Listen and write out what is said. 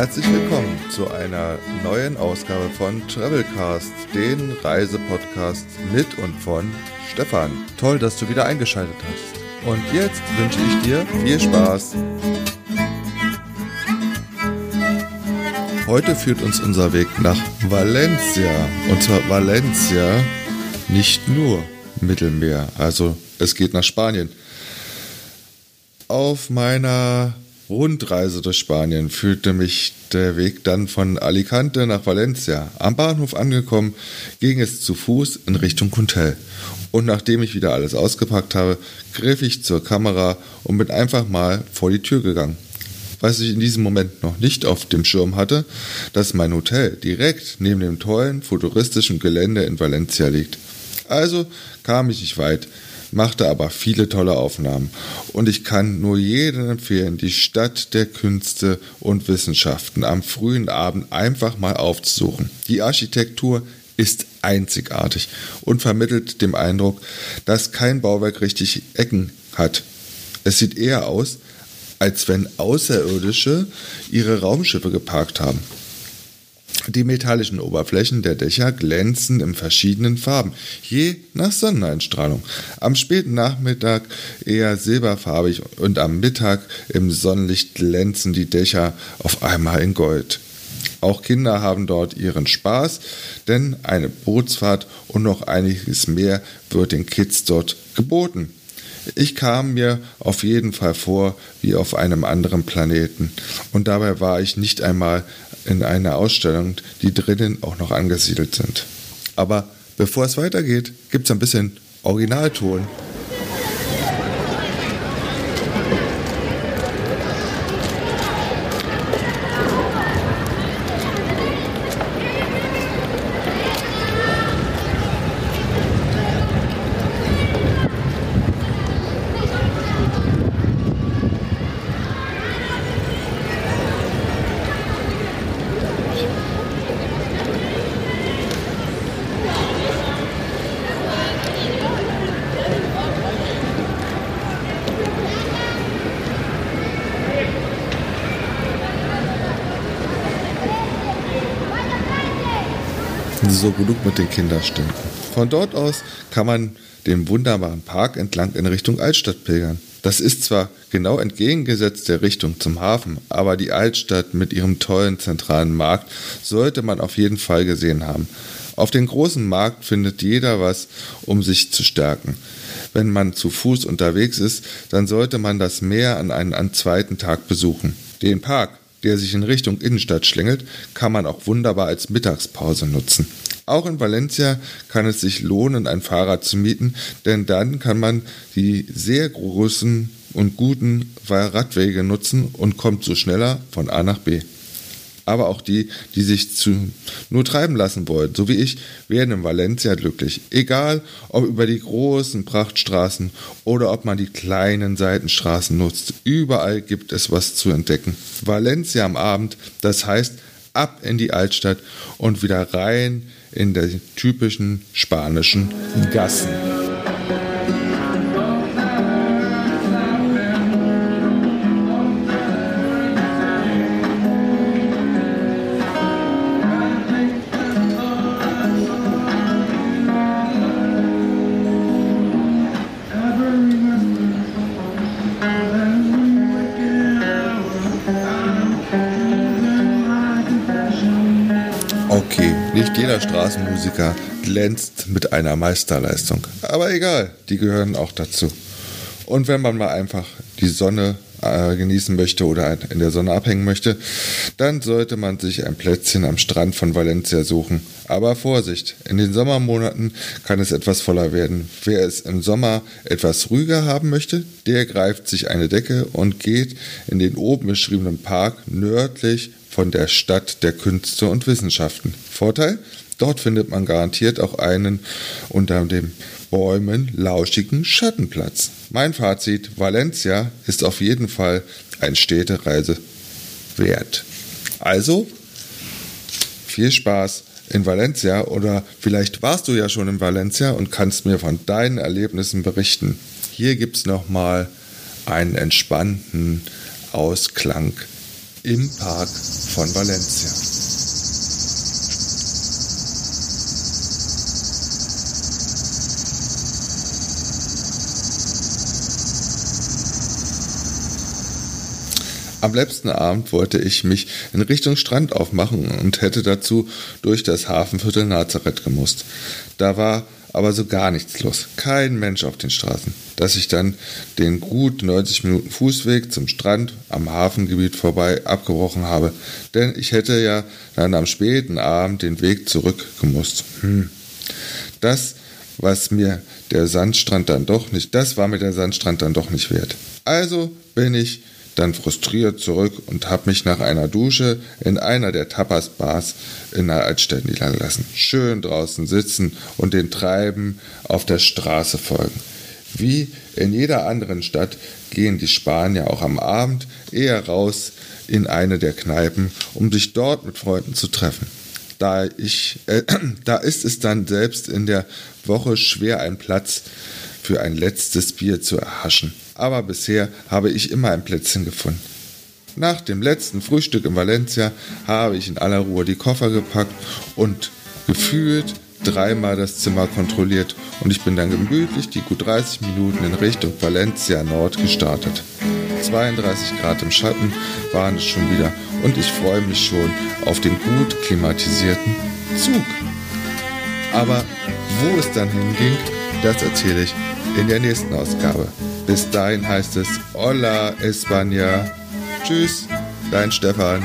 Herzlich willkommen zu einer neuen Ausgabe von Travelcast, den Reisepodcast mit und von Stefan. Toll, dass du wieder eingeschaltet hast. Und jetzt wünsche ich dir viel Spaß. Heute führt uns unser Weg nach Valencia. Und zwar Valencia, nicht nur Mittelmeer. Also es geht nach Spanien. Auf meiner Rundreise durch Spanien führte mich der Weg dann von Alicante nach Valencia. Am Bahnhof angekommen, ging es zu Fuß in Richtung Hotel. Und nachdem ich wieder alles ausgepackt habe, griff ich zur Kamera und bin einfach mal vor die Tür gegangen was ich in diesem Moment noch nicht auf dem Schirm hatte, dass mein Hotel direkt neben dem tollen futuristischen Gelände in Valencia liegt. Also kam ich nicht weit, machte aber viele tolle Aufnahmen. Und ich kann nur jedem empfehlen, die Stadt der Künste und Wissenschaften am frühen Abend einfach mal aufzusuchen. Die Architektur ist einzigartig und vermittelt dem Eindruck, dass kein Bauwerk richtig Ecken hat. Es sieht eher aus, als wenn Außerirdische ihre Raumschiffe geparkt haben. Die metallischen Oberflächen der Dächer glänzen in verschiedenen Farben, je nach Sonneneinstrahlung. Am späten Nachmittag eher silberfarbig und am Mittag im Sonnenlicht glänzen die Dächer auf einmal in Gold. Auch Kinder haben dort ihren Spaß, denn eine Bootsfahrt und noch einiges mehr wird den Kids dort geboten. Ich kam mir auf jeden Fall vor wie auf einem anderen Planeten. Und dabei war ich nicht einmal in einer Ausstellung, die drinnen auch noch angesiedelt sind. Aber bevor es weitergeht, gibt es ein bisschen Originalton. So genug mit den Kinderstimmen. Von dort aus kann man den wunderbaren Park entlang in Richtung Altstadt pilgern. Das ist zwar genau entgegengesetzt der Richtung zum Hafen, aber die Altstadt mit ihrem tollen zentralen Markt sollte man auf jeden Fall gesehen haben. Auf dem großen Markt findet jeder was, um sich zu stärken. Wenn man zu Fuß unterwegs ist, dann sollte man das Meer an einem zweiten Tag besuchen. Den Park der sich in Richtung Innenstadt schlängelt, kann man auch wunderbar als Mittagspause nutzen. Auch in Valencia kann es sich lohnen, ein Fahrrad zu mieten, denn dann kann man die sehr großen und guten Radwege nutzen und kommt so schneller von A nach B aber auch die, die sich zu nur treiben lassen wollen, so wie ich, werden in Valencia glücklich. Egal, ob über die großen Prachtstraßen oder ob man die kleinen Seitenstraßen nutzt. Überall gibt es was zu entdecken. Valencia am Abend, das heißt ab in die Altstadt und wieder rein in die typischen spanischen Gassen. Nicht jeder Straßenmusiker glänzt mit einer Meisterleistung. Aber egal, die gehören auch dazu. Und wenn man mal einfach die Sonne äh, genießen möchte oder in der Sonne abhängen möchte, dann sollte man sich ein Plätzchen am Strand von Valencia suchen. Aber Vorsicht, in den Sommermonaten kann es etwas voller werden. Wer es im Sommer etwas ruhiger haben möchte, der greift sich eine Decke und geht in den oben beschriebenen Park nördlich von der Stadt der Künste und Wissenschaften. Vorteil? Dort findet man garantiert auch einen unter den Bäumen lauschigen Schattenplatz. Mein Fazit, Valencia ist auf jeden Fall eine Städtereise wert. Also, viel Spaß in Valencia oder vielleicht warst du ja schon in Valencia und kannst mir von deinen Erlebnissen berichten. Hier gibt es nochmal einen entspannten Ausklang im Park von Valencia. Am letzten Abend wollte ich mich in Richtung Strand aufmachen und hätte dazu durch das Hafenviertel Nazareth gemusst. Da war aber so gar nichts los. Kein Mensch auf den Straßen. Dass ich dann den gut 90 Minuten Fußweg zum Strand am Hafengebiet vorbei abgebrochen habe. Denn ich hätte ja dann am späten Abend den Weg zurückgemusst. Hm. Das, was mir der Sandstrand dann doch nicht, das war mir der Sandstrand dann doch nicht wert. Also bin ich dann frustriert zurück und habe mich nach einer Dusche in einer der Tapas-Bars in der Altstadt niedergelassen. Schön draußen sitzen und den Treiben auf der Straße folgen. Wie in jeder anderen Stadt gehen die Spanier auch am Abend eher raus in eine der Kneipen, um sich dort mit Freunden zu treffen. Da, ich, äh, da ist es dann selbst in der Woche schwer, einen Platz für ein letztes Bier zu erhaschen aber bisher habe ich immer ein Plätzchen gefunden. Nach dem letzten Frühstück in Valencia habe ich in aller Ruhe die Koffer gepackt und gefühlt dreimal das Zimmer kontrolliert und ich bin dann gemütlich die gut 30 Minuten in Richtung Valencia Nord gestartet. 32 Grad im Schatten waren es schon wieder und ich freue mich schon auf den gut klimatisierten Zug. Aber wo es dann hinging, das erzähle ich in der nächsten Ausgabe. Bis dahin heißt es Hola España. Tschüss, dein Stefan.